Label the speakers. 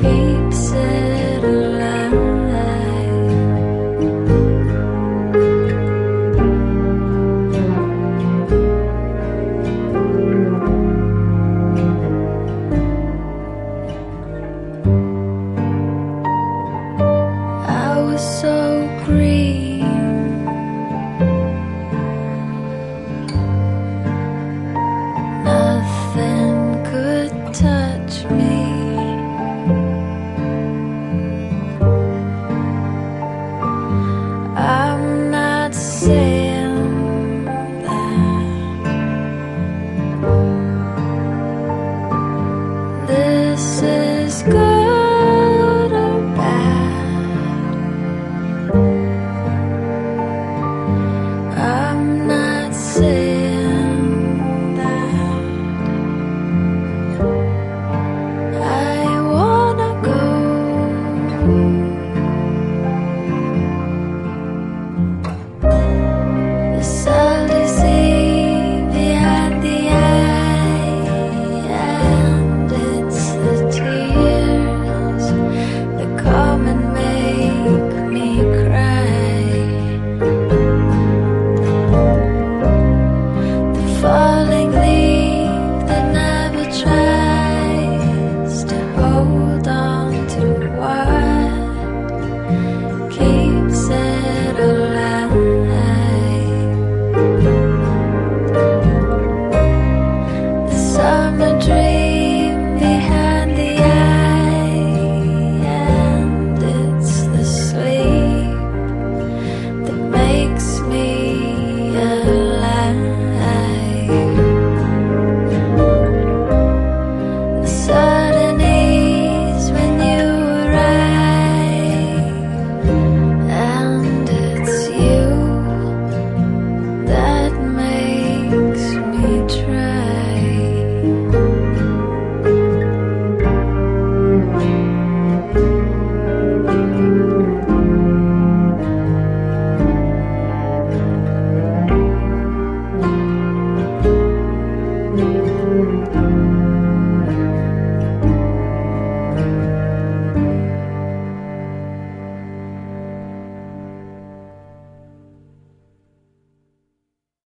Speaker 1: keeps it.